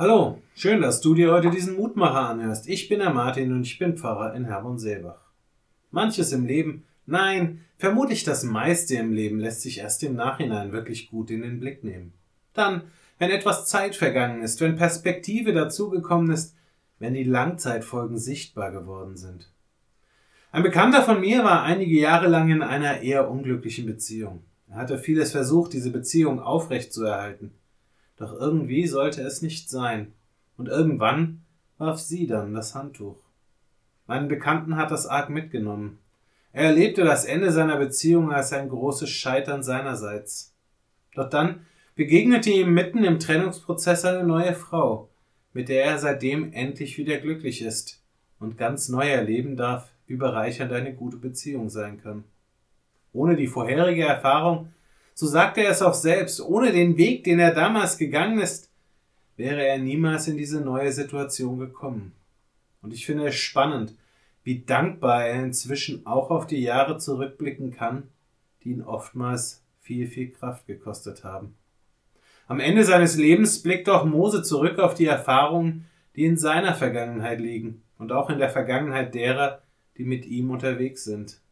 Hallo, schön, dass du dir heute diesen Mutmacher anhörst. Ich bin der Martin und ich bin Pfarrer in Herborn-Seebach. Manches im Leben, nein, vermutlich das meiste im Leben lässt sich erst im Nachhinein wirklich gut in den Blick nehmen. Dann, wenn etwas Zeit vergangen ist, wenn Perspektive dazugekommen ist, wenn die Langzeitfolgen sichtbar geworden sind. Ein Bekannter von mir war einige Jahre lang in einer eher unglücklichen Beziehung. Er hatte vieles versucht, diese Beziehung aufrechtzuerhalten. Doch irgendwie sollte es nicht sein. Und irgendwann warf sie dann das Handtuch. Meinen Bekannten hat das arg mitgenommen. Er erlebte das Ende seiner Beziehung als ein großes Scheitern seinerseits. Doch dann begegnete ihm mitten im Trennungsprozess eine neue Frau, mit der er seitdem endlich wieder glücklich ist und ganz neu erleben darf, wie bereichernd eine gute Beziehung sein kann. Ohne die vorherige Erfahrung so sagt er es auch selbst, ohne den Weg, den er damals gegangen ist, wäre er niemals in diese neue Situation gekommen. Und ich finde es spannend, wie dankbar er inzwischen auch auf die Jahre zurückblicken kann, die ihn oftmals viel, viel Kraft gekostet haben. Am Ende seines Lebens blickt auch Mose zurück auf die Erfahrungen, die in seiner Vergangenheit liegen und auch in der Vergangenheit derer, die mit ihm unterwegs sind.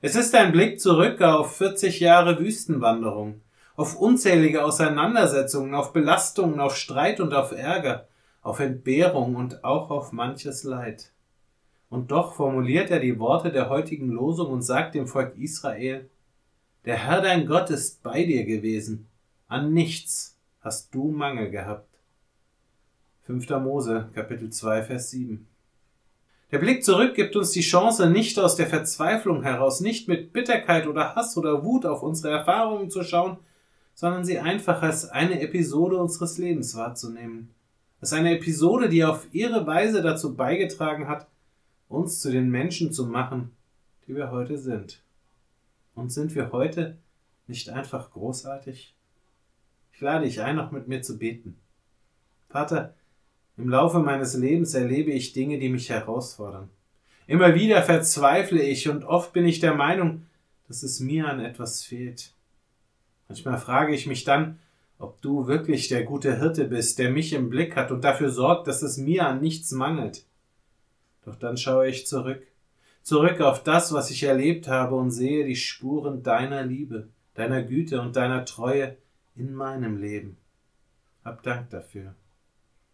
Es ist ein Blick zurück auf 40 Jahre Wüstenwanderung, auf unzählige Auseinandersetzungen, auf Belastungen, auf Streit und auf Ärger, auf Entbehrung und auch auf manches Leid. Und doch formuliert er die Worte der heutigen Losung und sagt dem Volk Israel, der Herr dein Gott ist bei dir gewesen, an nichts hast du Mangel gehabt. 5. Mose, Kapitel 2, Vers 7. Der Blick zurück gibt uns die Chance, nicht aus der Verzweiflung heraus, nicht mit Bitterkeit oder Hass oder Wut auf unsere Erfahrungen zu schauen, sondern sie einfach als eine Episode unseres Lebens wahrzunehmen. Als eine Episode, die auf ihre Weise dazu beigetragen hat, uns zu den Menschen zu machen, die wir heute sind. Und sind wir heute nicht einfach großartig? Ich lade dich ein, noch mit mir zu beten. Vater, im Laufe meines Lebens erlebe ich Dinge, die mich herausfordern. Immer wieder verzweifle ich und oft bin ich der Meinung, dass es mir an etwas fehlt. Manchmal frage ich mich dann, ob du wirklich der gute Hirte bist, der mich im Blick hat und dafür sorgt, dass es mir an nichts mangelt. Doch dann schaue ich zurück, zurück auf das, was ich erlebt habe und sehe die Spuren deiner Liebe, deiner Güte und deiner Treue in meinem Leben. Hab Dank dafür.